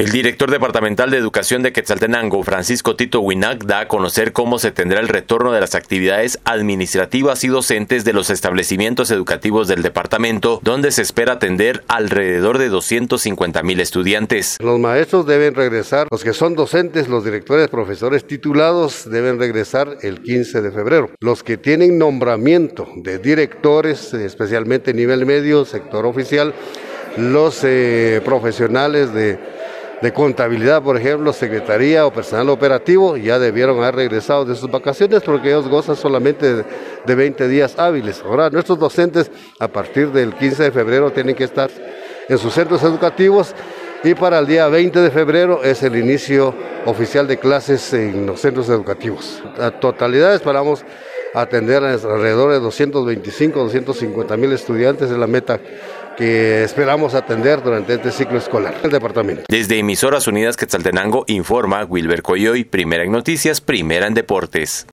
El director departamental de Educación de Quetzaltenango, Francisco Tito Winac, da a conocer cómo se tendrá el retorno de las actividades administrativas y docentes de los establecimientos educativos del departamento, donde se espera atender alrededor de 250 mil estudiantes. Los maestros deben regresar, los que son docentes, los directores, profesores titulados deben regresar el 15 de febrero. Los que tienen nombramiento de directores, especialmente nivel medio, sector oficial, los eh, profesionales de de contabilidad, por ejemplo, secretaría o personal operativo, ya debieron haber regresado de sus vacaciones porque ellos gozan solamente de 20 días hábiles. Ahora, nuestros docentes a partir del 15 de febrero tienen que estar en sus centros educativos y para el día 20 de febrero es el inicio oficial de clases en los centros educativos. La totalidad esperamos atender alrededor de 225, 250 mil estudiantes, es la meta que esperamos atender durante este ciclo escolar. El departamento. Desde Emisoras Unidas Quetzaltenango informa Wilber Coyoy, primera en noticias, primera en deportes.